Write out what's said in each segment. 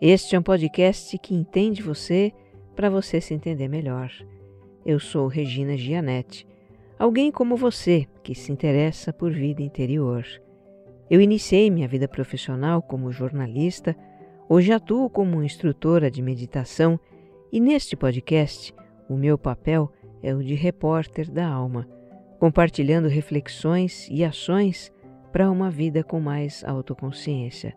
Este é um podcast que entende você para você se entender melhor. Eu sou Regina Gianetti, alguém como você que se interessa por vida interior. Eu iniciei minha vida profissional como jornalista, hoje atuo como instrutora de meditação e neste podcast o meu papel é o de repórter da alma, compartilhando reflexões e ações para uma vida com mais autoconsciência.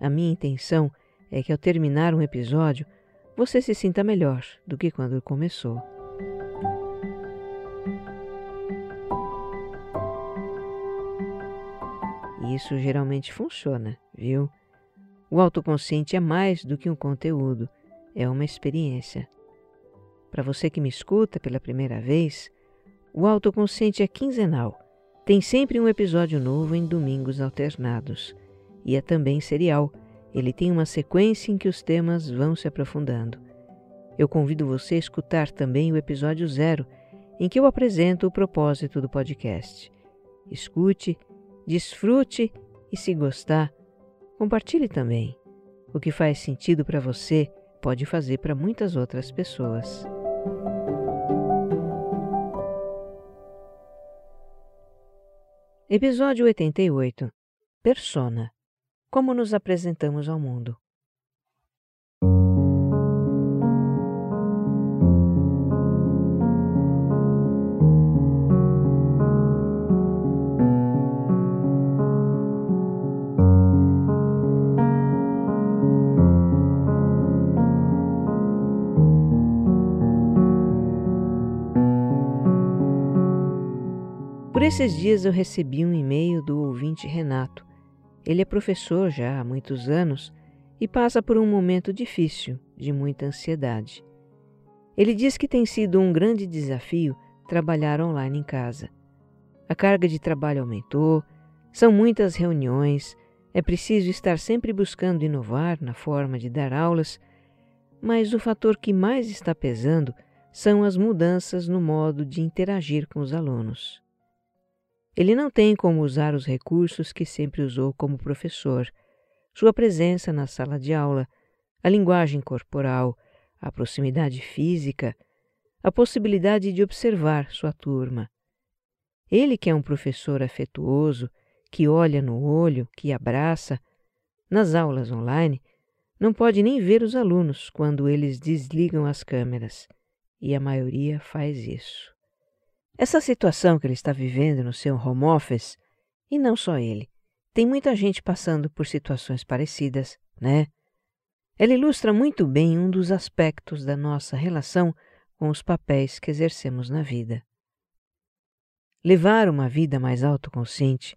A minha intenção é que ao terminar um episódio você se sinta melhor do que quando começou. E isso geralmente funciona, viu? O autoconsciente é mais do que um conteúdo, é uma experiência. Para você que me escuta pela primeira vez, o autoconsciente é quinzenal tem sempre um episódio novo em domingos alternados. E é também serial. Ele tem uma sequência em que os temas vão se aprofundando. Eu convido você a escutar também o episódio zero, em que eu apresento o propósito do podcast. Escute, desfrute e, se gostar, compartilhe também. O que faz sentido para você pode fazer para muitas outras pessoas. Episódio 88 Persona Como nos apresentamos ao mundo. esses dias eu recebi um e-mail do ouvinte Renato. Ele é professor já há muitos anos e passa por um momento difícil, de muita ansiedade. Ele diz que tem sido um grande desafio trabalhar online em casa. A carga de trabalho aumentou, são muitas reuniões, é preciso estar sempre buscando inovar na forma de dar aulas, mas o fator que mais está pesando são as mudanças no modo de interagir com os alunos. Ele não tem como usar os recursos que sempre usou como professor, sua presença na sala de aula, a linguagem corporal, a proximidade física, a possibilidade de observar sua turma. Ele, que é um professor afetuoso, que olha no olho, que abraça, nas aulas online, não pode nem ver os alunos quando eles desligam as câmeras, e a maioria faz isso. Essa situação que ele está vivendo no seu home office, e não só ele, tem muita gente passando por situações parecidas, né? Ela ilustra muito bem um dos aspectos da nossa relação com os papéis que exercemos na vida. Levar uma vida mais autoconsciente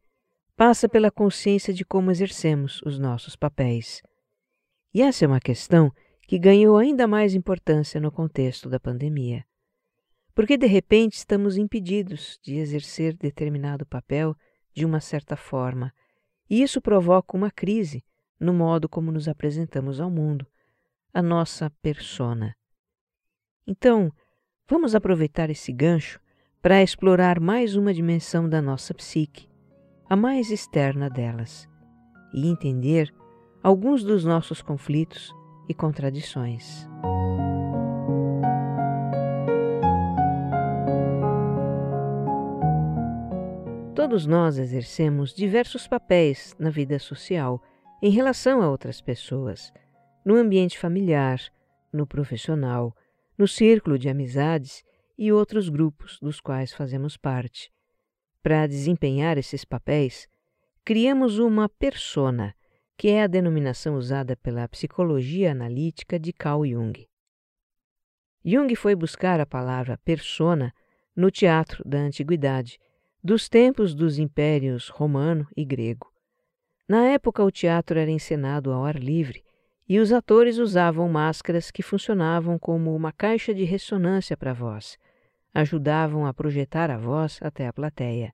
passa pela consciência de como exercemos os nossos papéis. E essa é uma questão que ganhou ainda mais importância no contexto da pandemia porque de repente estamos impedidos de exercer determinado papel de uma certa forma, e isso provoca uma crise no modo como nos apresentamos ao mundo, a nossa persona. Então, vamos aproveitar esse gancho para explorar mais uma dimensão da nossa psique, a mais externa delas, e entender alguns dos nossos conflitos e contradições. Todos nós exercemos diversos papéis na vida social em relação a outras pessoas, no ambiente familiar, no profissional, no círculo de amizades e outros grupos dos quais fazemos parte. Para desempenhar esses papéis, criamos uma persona, que é a denominação usada pela psicologia analítica de Carl Jung. Jung foi buscar a palavra persona no teatro da antiguidade dos tempos dos impérios romano e grego. Na época, o teatro era encenado ao ar livre e os atores usavam máscaras que funcionavam como uma caixa de ressonância para a voz, ajudavam a projetar a voz até a plateia.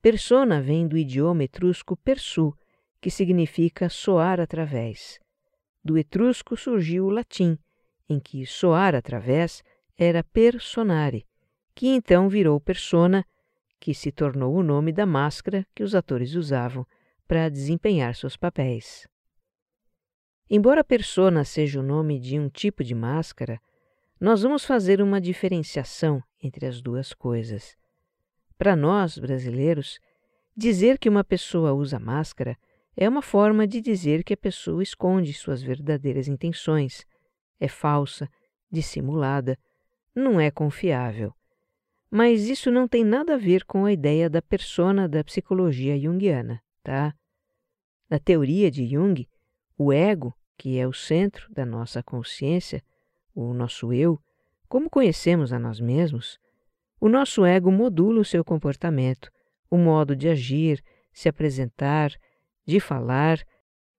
Persona vem do idioma etrusco persu, que significa soar através. Do etrusco surgiu o latim, em que soar através era personare, que então virou persona, que se tornou o nome da máscara que os atores usavam para desempenhar seus papéis. Embora persona seja o nome de um tipo de máscara, nós vamos fazer uma diferenciação entre as duas coisas. Para nós, brasileiros, dizer que uma pessoa usa máscara é uma forma de dizer que a pessoa esconde suas verdadeiras intenções, é falsa, dissimulada, não é confiável. Mas isso não tem nada a ver com a ideia da persona da psicologia junguiana, tá? Na teoria de Jung, o ego, que é o centro da nossa consciência, o nosso eu, como conhecemos a nós mesmos, o nosso ego modula o seu comportamento, o modo de agir, se apresentar, de falar,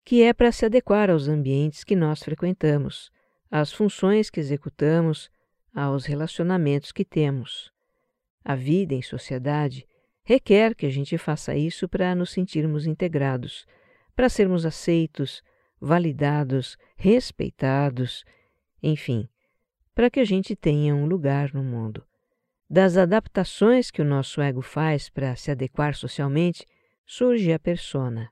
que é para se adequar aos ambientes que nós frequentamos, às funções que executamos, aos relacionamentos que temos. A vida em sociedade requer que a gente faça isso para nos sentirmos integrados, para sermos aceitos, validados, respeitados, enfim, para que a gente tenha um lugar no mundo. Das adaptações que o nosso ego faz para se adequar socialmente, surge a persona.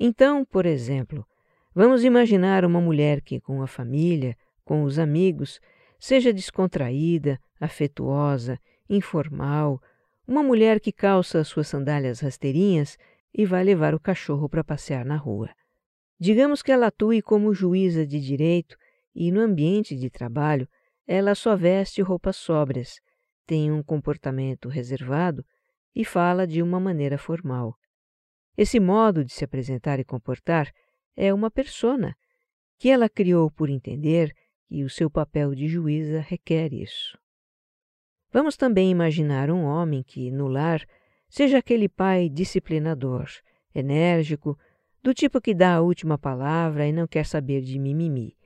Então, por exemplo, vamos imaginar uma mulher que, com a família, com os amigos, seja descontraída, afetuosa, informal, uma mulher que calça suas sandálias rasteirinhas e vai levar o cachorro para passear na rua. Digamos que ela atue como juíza de direito e, no ambiente de trabalho, ela só veste roupas sóbrias, tem um comportamento reservado e fala de uma maneira formal. Esse modo de se apresentar e comportar é uma persona que ela criou por entender que o seu papel de juíza requer isso. Vamos também imaginar um homem que, no lar, seja aquele pai disciplinador, enérgico, do tipo que dá a última palavra e não quer saber de mimimi,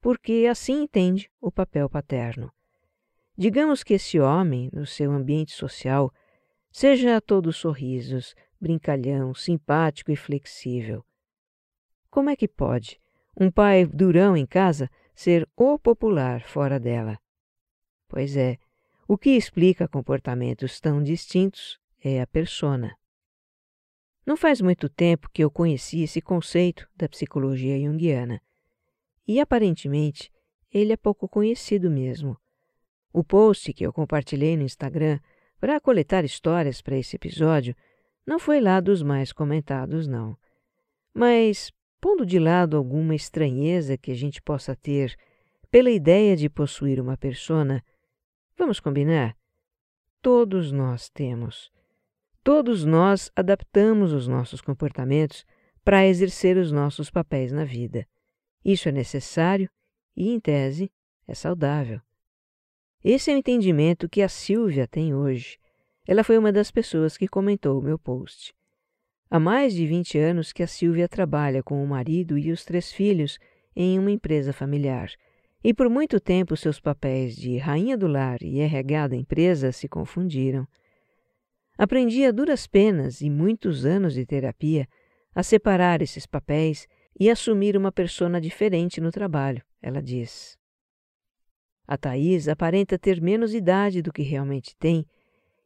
porque assim entende o papel paterno. Digamos que esse homem, no seu ambiente social, seja todo sorrisos, brincalhão, simpático e flexível. Como é que pode um pai durão em casa ser o popular fora dela? Pois é, o que explica comportamentos tão distintos é a persona. Não faz muito tempo que eu conheci esse conceito da psicologia junguiana. E aparentemente ele é pouco conhecido mesmo. O post que eu compartilhei no Instagram para coletar histórias para esse episódio não foi lá dos mais comentados, não. Mas, pondo de lado alguma estranheza que a gente possa ter pela ideia de possuir uma persona, vamos combinar? Todos nós temos. Todos nós adaptamos os nossos comportamentos para exercer os nossos papéis na vida. Isso é necessário e, em tese, é saudável. Esse é o entendimento que a Silvia tem hoje ela foi uma das pessoas que comentou o meu post. Há mais de 20 anos que a Silvia trabalha com o marido e os três filhos em uma empresa familiar, e por muito tempo seus papéis de rainha do lar e RH da empresa se confundiram. Aprendi a duras penas e muitos anos de terapia a separar esses papéis e assumir uma persona diferente no trabalho, ela diz. A Thais aparenta ter menos idade do que realmente tem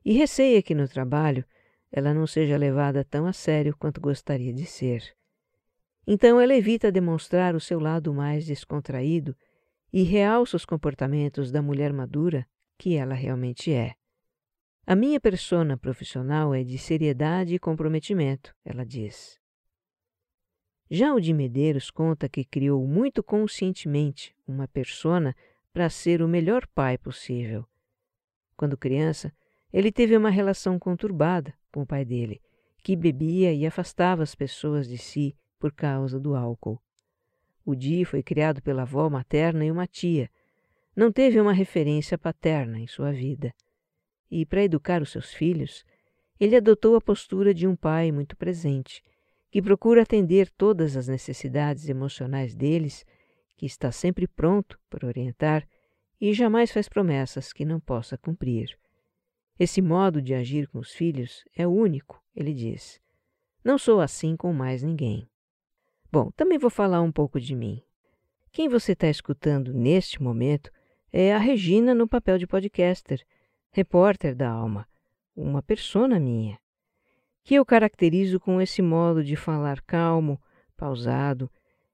e receia que no trabalho ela não seja levada tão a sério quanto gostaria de ser. Então ela evita demonstrar o seu lado mais descontraído e realça os comportamentos da mulher madura que ela realmente é. A minha persona profissional é de seriedade e comprometimento, ela diz. Já o de Medeiros conta que criou muito conscientemente uma persona para ser o melhor pai possível. Quando criança, ele teve uma relação conturbada com o pai dele, que bebia e afastava as pessoas de si por causa do álcool. O Di foi criado pela avó materna e uma tia. Não teve uma referência paterna em sua vida. E, para educar os seus filhos, ele adotou a postura de um pai muito presente, que procura atender todas as necessidades emocionais deles, que está sempre pronto para orientar e jamais faz promessas que não possa cumprir. Esse modo de agir com os filhos é único, ele diz. Não sou assim com mais ninguém. Bom, também vou falar um pouco de mim. Quem você está escutando neste momento é a Regina no papel de podcaster, repórter da alma, uma persona minha, que eu caracterizo com esse modo de falar calmo, pausado,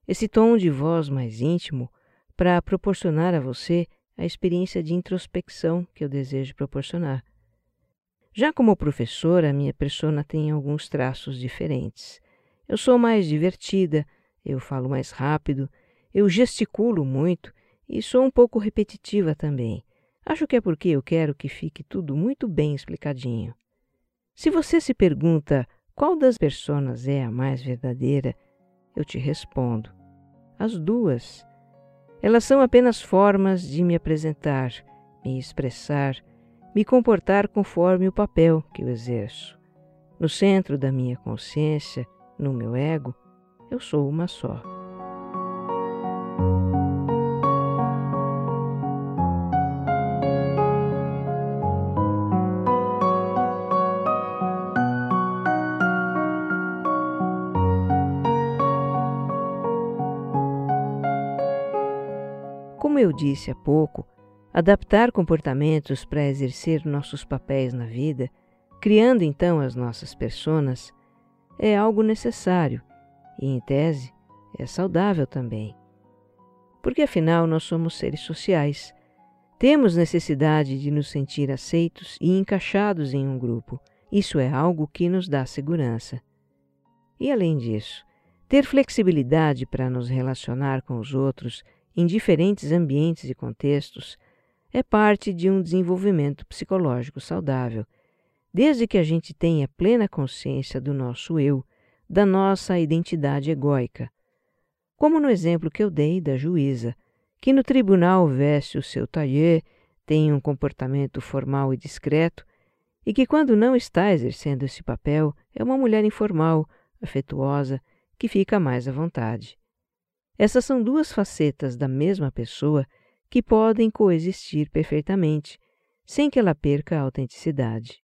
esse tom de voz mais íntimo, para proporcionar a você a experiência de introspecção que eu desejo proporcionar. Já como professora, minha persona tem alguns traços diferentes. Eu sou mais divertida, eu falo mais rápido, eu gesticulo muito e sou um pouco repetitiva também. Acho que é porque eu quero que fique tudo muito bem explicadinho. Se você se pergunta qual das personas é a mais verdadeira, eu te respondo: as duas. Elas são apenas formas de me apresentar, me expressar, me comportar conforme o papel que eu exerço. No centro da minha consciência, no meu ego, eu sou uma só. Como eu disse há pouco, adaptar comportamentos para exercer nossos papéis na vida, criando então as nossas personas, é algo necessário e, em tese, é saudável também. Porque afinal nós somos seres sociais. Temos necessidade de nos sentir aceitos e encaixados em um grupo. Isso é algo que nos dá segurança. E além disso, ter flexibilidade para nos relacionar com os outros em diferentes ambientes e contextos é parte de um desenvolvimento psicológico saudável, desde que a gente tenha plena consciência do nosso eu, da nossa identidade egóica. Como no exemplo que eu dei da juíza, que no tribunal veste o seu tailleur, tem um comportamento formal e discreto, e que, quando não está exercendo esse papel, é uma mulher informal, afetuosa, que fica mais à vontade. Essas são duas facetas da mesma pessoa que podem coexistir perfeitamente, sem que ela perca a autenticidade.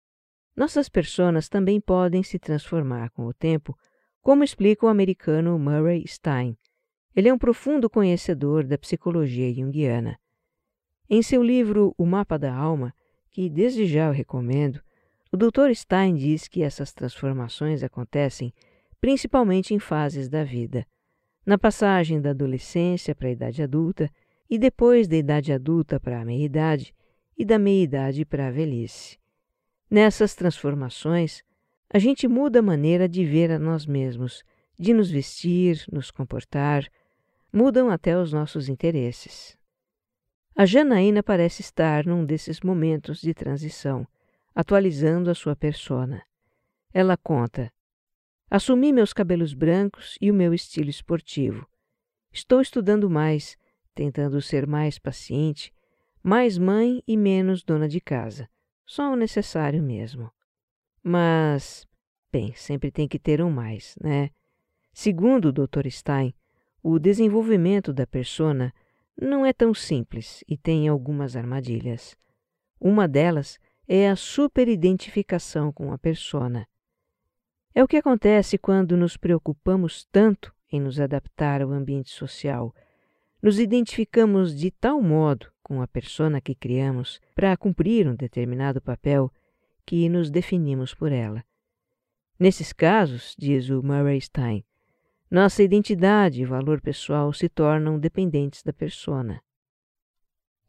Nossas personas também podem se transformar com o tempo, como explica o americano Murray Stein. Ele é um profundo conhecedor da psicologia junguiana. Em seu livro O Mapa da Alma, que desde já eu recomendo, o Dr. Stein diz que essas transformações acontecem principalmente em fases da vida na passagem da adolescência para a idade adulta e depois da idade adulta para a meia-idade e da meia-idade para a velhice. Nessas transformações, a gente muda a maneira de ver a nós mesmos, de nos vestir, nos comportar, mudam até os nossos interesses. A Janaína parece estar num desses momentos de transição, atualizando a sua persona. Ela conta: Assumi meus cabelos brancos e o meu estilo esportivo. Estou estudando mais, tentando ser mais paciente, mais mãe e menos dona de casa. Só o necessário mesmo. Mas, bem, sempre tem que ter um mais, né? Segundo o Dr. Stein, o desenvolvimento da persona não é tão simples e tem algumas armadilhas. Uma delas é a superidentificação com a persona. É o que acontece quando nos preocupamos tanto em nos adaptar ao ambiente social. Nos identificamos de tal modo com a persona que criamos para cumprir um determinado papel que nos definimos por ela. Nesses casos, diz o Murray Stein, nossa identidade e valor pessoal se tornam dependentes da persona.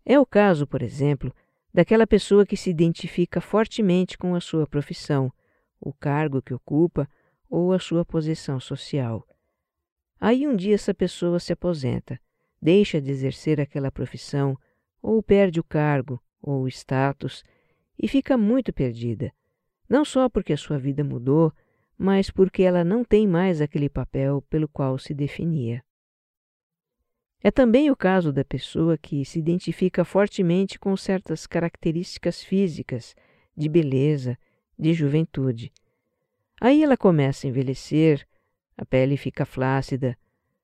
É o caso, por exemplo, daquela pessoa que se identifica fortemente com a sua profissão o cargo que ocupa ou a sua posição social. Aí um dia essa pessoa se aposenta, deixa de exercer aquela profissão, ou perde o cargo ou o status e fica muito perdida, não só porque a sua vida mudou, mas porque ela não tem mais aquele papel pelo qual se definia. É também o caso da pessoa que se identifica fortemente com certas características físicas, de beleza, de juventude. Aí ela começa a envelhecer, a pele fica flácida,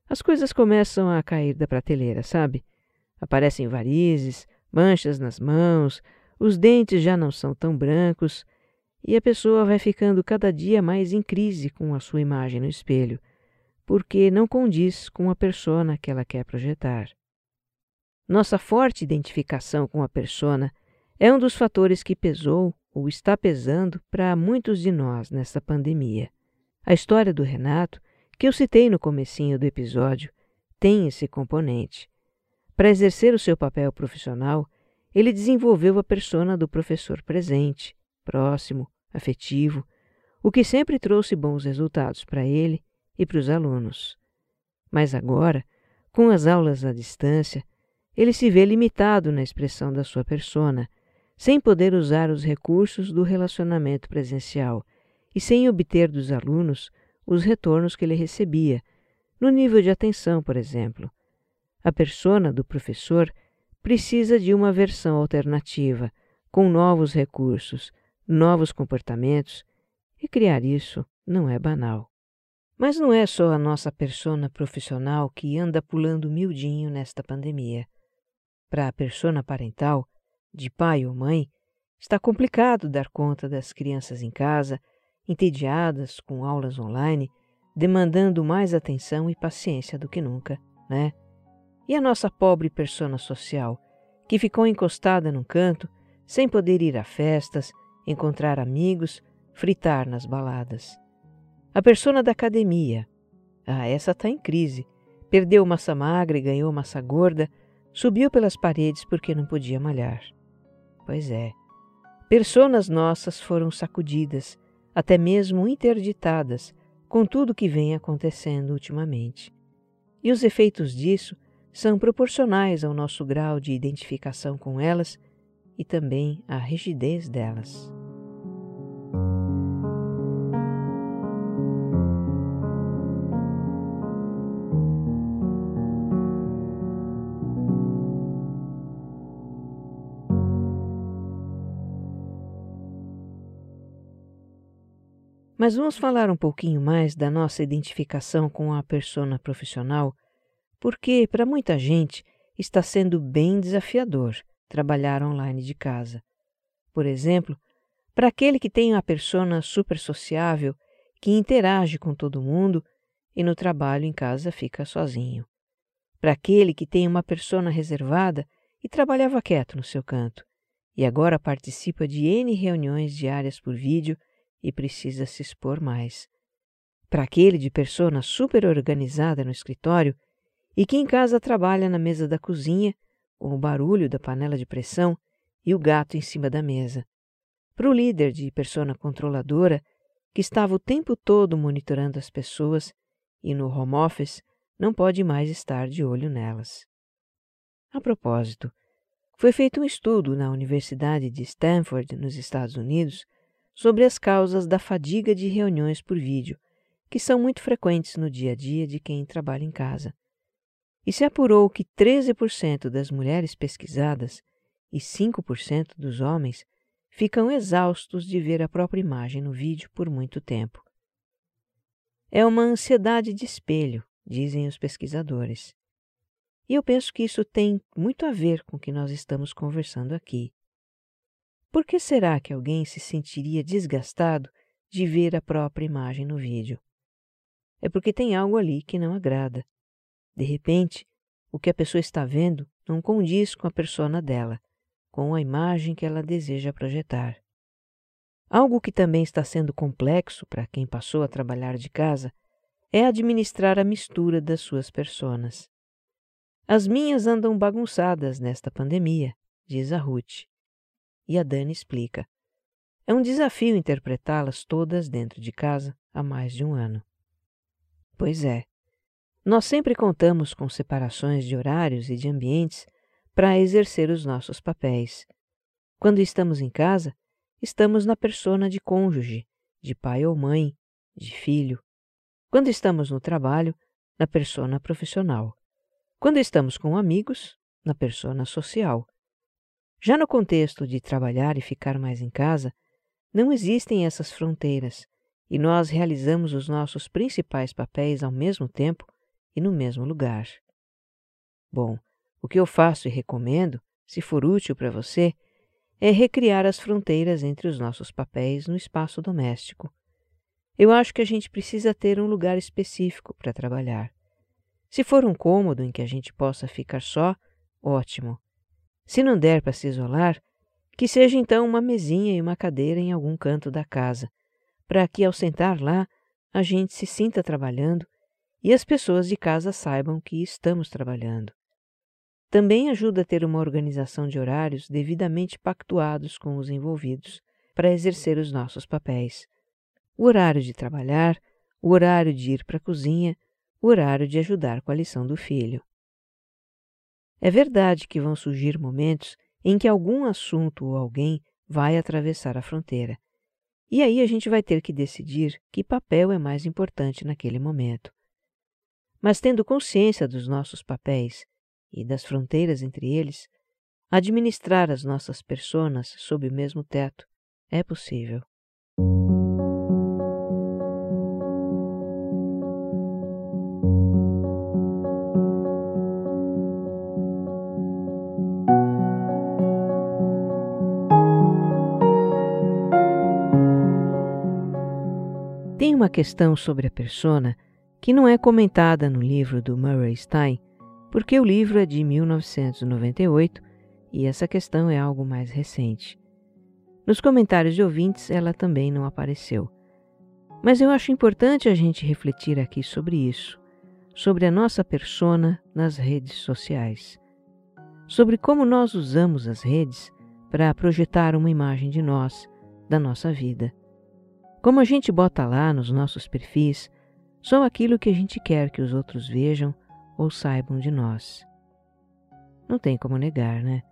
as coisas começam a cair da prateleira, sabe? Aparecem varizes, manchas nas mãos, os dentes já não são tão brancos e a pessoa vai ficando cada dia mais em crise com a sua imagem no espelho, porque não condiz com a persona que ela quer projetar. Nossa forte identificação com a persona é um dos fatores que pesou ou está pesando para muitos de nós nessa pandemia. A história do Renato, que eu citei no comecinho do episódio, tem esse componente. Para exercer o seu papel profissional, ele desenvolveu a persona do professor presente, próximo, afetivo, o que sempre trouxe bons resultados para ele e para os alunos. Mas agora, com as aulas à distância, ele se vê limitado na expressão da sua persona, sem poder usar os recursos do relacionamento presencial e sem obter dos alunos os retornos que ele recebia, no nível de atenção, por exemplo. A persona do professor precisa de uma versão alternativa, com novos recursos, novos comportamentos, e criar isso não é banal. Mas não é só a nossa persona profissional que anda pulando miudinho nesta pandemia. Para a persona parental, de pai ou mãe, está complicado dar conta das crianças em casa entediadas com aulas online, demandando mais atenção e paciência do que nunca, né? E a nossa pobre persona social, que ficou encostada num canto, sem poder ir a festas, encontrar amigos, fritar nas baladas. A persona da academia. Ah, essa está em crise. Perdeu massa magra e ganhou massa gorda, subiu pelas paredes porque não podia malhar. Pois é. Personas nossas foram sacudidas, até mesmo interditadas, com tudo o que vem acontecendo ultimamente. E os efeitos disso são proporcionais ao nosso grau de identificação com elas e também à rigidez delas. Mas vamos falar um pouquinho mais da nossa identificação com a persona profissional, porque para muita gente está sendo bem desafiador trabalhar online de casa. Por exemplo, para aquele que tem uma persona super sociável, que interage com todo mundo e no trabalho em casa fica sozinho. Para aquele que tem uma persona reservada e trabalhava quieto no seu canto, e agora participa de N reuniões diárias por vídeo e precisa se expor mais. Para aquele de persona super organizada no escritório e que em casa trabalha na mesa da cozinha, com o barulho da panela de pressão e o gato em cima da mesa. Para o líder de persona controladora, que estava o tempo todo monitorando as pessoas e no home office não pode mais estar de olho nelas. A propósito, foi feito um estudo na Universidade de Stanford, nos Estados Unidos, sobre as causas da fadiga de reuniões por vídeo, que são muito frequentes no dia a dia de quem trabalha em casa. E se apurou que 13% das mulheres pesquisadas e 5% dos homens ficam exaustos de ver a própria imagem no vídeo por muito tempo. É uma ansiedade de espelho, dizem os pesquisadores. E eu penso que isso tem muito a ver com o que nós estamos conversando aqui. Por que será que alguém se sentiria desgastado de ver a própria imagem no vídeo? É porque tem algo ali que não agrada. De repente, o que a pessoa está vendo não condiz com a persona dela, com a imagem que ela deseja projetar. Algo que também está sendo complexo para quem passou a trabalhar de casa é administrar a mistura das suas personas. As minhas andam bagunçadas nesta pandemia, diz a Ruth. E a Dani explica. É um desafio interpretá-las todas dentro de casa há mais de um ano. Pois é. Nós sempre contamos com separações de horários e de ambientes para exercer os nossos papéis. Quando estamos em casa, estamos na persona de cônjuge, de pai ou mãe, de filho. Quando estamos no trabalho, na persona profissional. Quando estamos com amigos, na persona social. Já no contexto de trabalhar e ficar mais em casa, não existem essas fronteiras e nós realizamos os nossos principais papéis ao mesmo tempo e no mesmo lugar. Bom, o que eu faço e recomendo, se for útil para você, é recriar as fronteiras entre os nossos papéis no espaço doméstico. Eu acho que a gente precisa ter um lugar específico para trabalhar. Se for um cômodo em que a gente possa ficar só, ótimo. Se não der para se isolar, que seja então uma mesinha e uma cadeira em algum canto da casa, para que ao sentar lá a gente se sinta trabalhando e as pessoas de casa saibam que estamos trabalhando. Também ajuda a ter uma organização de horários devidamente pactuados com os envolvidos para exercer os nossos papéis. O horário de trabalhar, o horário de ir para a cozinha, o horário de ajudar com a lição do filho. É verdade que vão surgir momentos em que algum assunto ou alguém vai atravessar a fronteira. E aí a gente vai ter que decidir que papel é mais importante naquele momento. Mas tendo consciência dos nossos papéis e das fronteiras entre eles, administrar as nossas personas sob o mesmo teto é possível. Uma questão sobre a persona que não é comentada no livro do Murray Stein, porque o livro é de 1998 e essa questão é algo mais recente. Nos comentários de ouvintes ela também não apareceu. Mas eu acho importante a gente refletir aqui sobre isso, sobre a nossa persona nas redes sociais, sobre como nós usamos as redes para projetar uma imagem de nós, da nossa vida. Como a gente bota lá nos nossos perfis só aquilo que a gente quer que os outros vejam ou saibam de nós. Não tem como negar, né?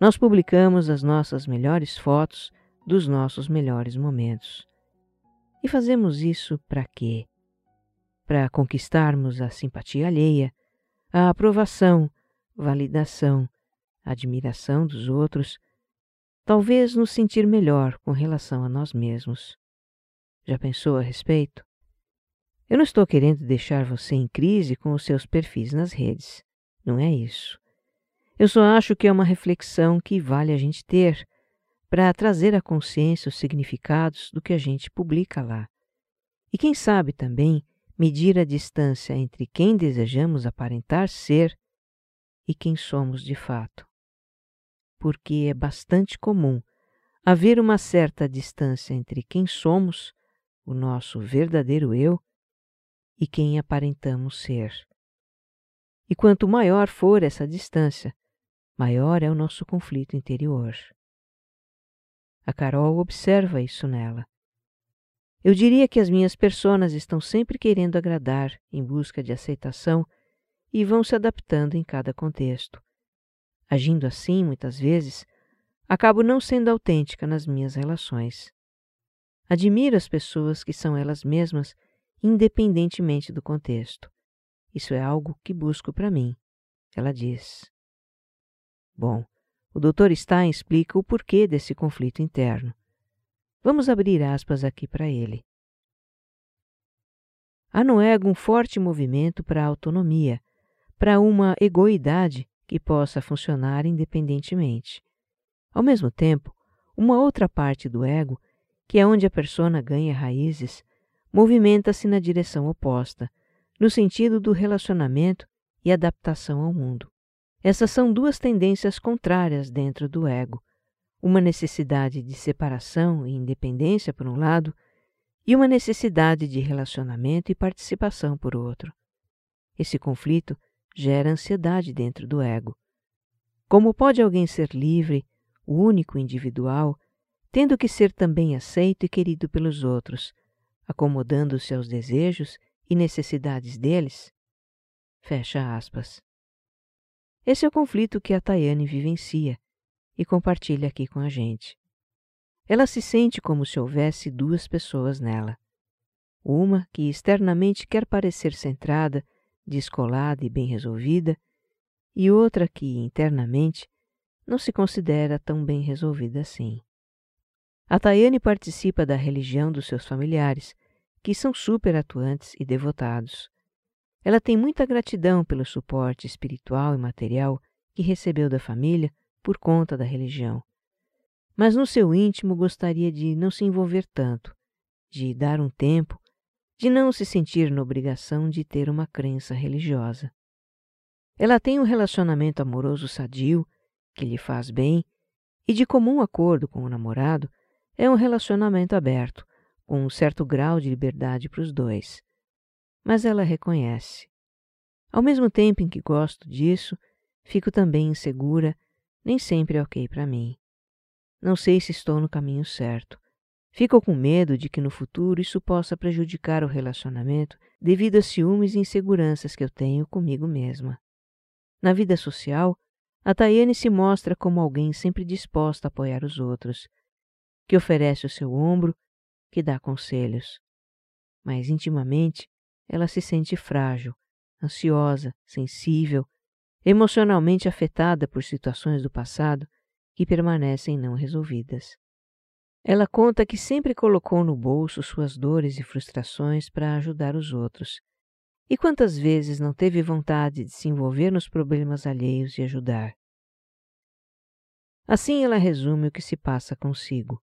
Nós publicamos as nossas melhores fotos dos nossos melhores momentos. E fazemos isso para quê? Para conquistarmos a simpatia alheia, a aprovação, validação, admiração dos outros, talvez nos sentir melhor com relação a nós mesmos. Já pensou a respeito? Eu não estou querendo deixar você em crise com os seus perfis nas redes. Não é isso. Eu só acho que é uma reflexão que vale a gente ter para trazer à consciência os significados do que a gente publica lá. E quem sabe também medir a distância entre quem desejamos aparentar ser e quem somos de fato. Porque é bastante comum haver uma certa distância entre quem somos, o nosso verdadeiro eu, e quem aparentamos ser. E quanto maior for essa distância, maior é o nosso conflito interior. A Carol observa isso nela. Eu diria que as minhas personas estão sempre querendo agradar em busca de aceitação e vão se adaptando em cada contexto. Agindo assim, muitas vezes, acabo não sendo autêntica nas minhas relações. Admiro as pessoas que são elas mesmas independentemente do contexto. Isso é algo que busco para mim, ela diz. Bom, o Dr. Stein explica o porquê desse conflito interno. Vamos abrir aspas aqui para ele. Há no ego um forte movimento para a autonomia, para uma egoidade que possa funcionar independentemente. Ao mesmo tempo, uma outra parte do ego, que é onde a persona ganha raízes, movimenta-se na direção oposta, no sentido do relacionamento e adaptação ao mundo. Essas são duas tendências contrárias dentro do ego: uma necessidade de separação e independência, por um lado, e uma necessidade de relacionamento e participação, por outro. Esse conflito gera ansiedade dentro do ego. Como pode alguém ser livre, único, individual, tendo que ser também aceito e querido pelos outros, acomodando-se aos desejos e necessidades deles? Fecha aspas. Esse é o conflito que a Tayane vivencia e compartilha aqui com a gente. Ela se sente como se houvesse duas pessoas nela. Uma que externamente quer parecer centrada, descolada e bem resolvida, e outra que, internamente, não se considera tão bem resolvida assim. A Tayane participa da religião dos seus familiares que são super atuantes e devotados. Ela tem muita gratidão pelo suporte espiritual e material que recebeu da família por conta da religião. Mas no seu íntimo gostaria de não se envolver tanto, de dar um tempo, de não se sentir na obrigação de ter uma crença religiosa. Ela tem um relacionamento amoroso sadio, que lhe faz bem, e de comum acordo com o namorado, é um relacionamento aberto, com um certo grau de liberdade para os dois. Mas ela reconhece. Ao mesmo tempo em que gosto disso, fico também insegura, nem sempre é ok para mim. Não sei se estou no caminho certo. Fico com medo de que no futuro isso possa prejudicar o relacionamento devido a ciúmes e inseguranças que eu tenho comigo mesma. Na vida social, a Tayane se mostra como alguém sempre disposta a apoiar os outros, que oferece o seu ombro, que dá conselhos. Mas intimamente, ela se sente frágil, ansiosa, sensível, emocionalmente afetada por situações do passado que permanecem não resolvidas. Ela conta que sempre colocou no bolso suas dores e frustrações para ajudar os outros. E quantas vezes não teve vontade de se envolver nos problemas alheios e ajudar? Assim ela resume o que se passa consigo.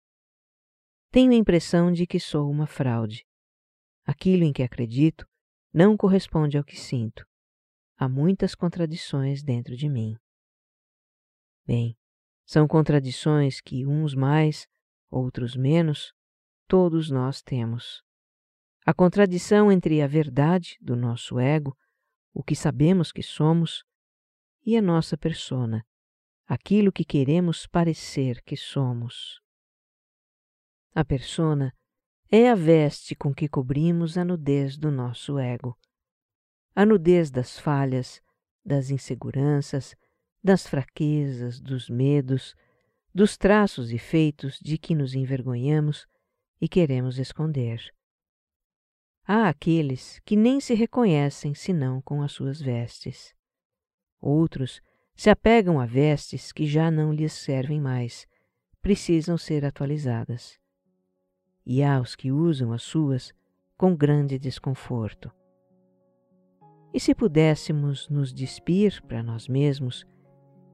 Tenho a impressão de que sou uma fraude. Aquilo em que acredito não corresponde ao que sinto. Há muitas contradições dentro de mim. Bem, são contradições que uns mais, outros menos, todos nós temos. A contradição entre a verdade do nosso ego, o que sabemos que somos, e a nossa persona, aquilo que queremos parecer que somos. A persona é a veste com que cobrimos a nudez do nosso ego. A nudez das falhas, das inseguranças, das fraquezas, dos medos, dos traços e feitos de que nos envergonhamos e queremos esconder. Há aqueles que nem se reconhecem senão com as suas vestes. Outros se apegam a vestes que já não lhes servem mais, precisam ser atualizadas. E há os que usam as suas com grande desconforto. E se pudéssemos nos despir para nós mesmos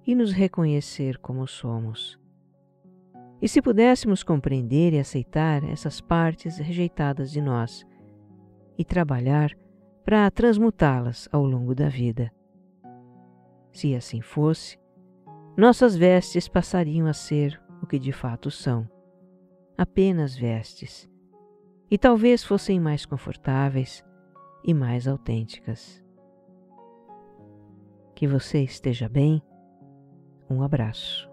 e nos reconhecer como somos? E se pudéssemos compreender e aceitar essas partes rejeitadas de nós e trabalhar para transmutá-las ao longo da vida? Se assim fosse, nossas vestes passariam a ser o que de fato são apenas vestes e talvez fossem mais confortáveis e mais autênticas. Que você esteja bem. Um abraço.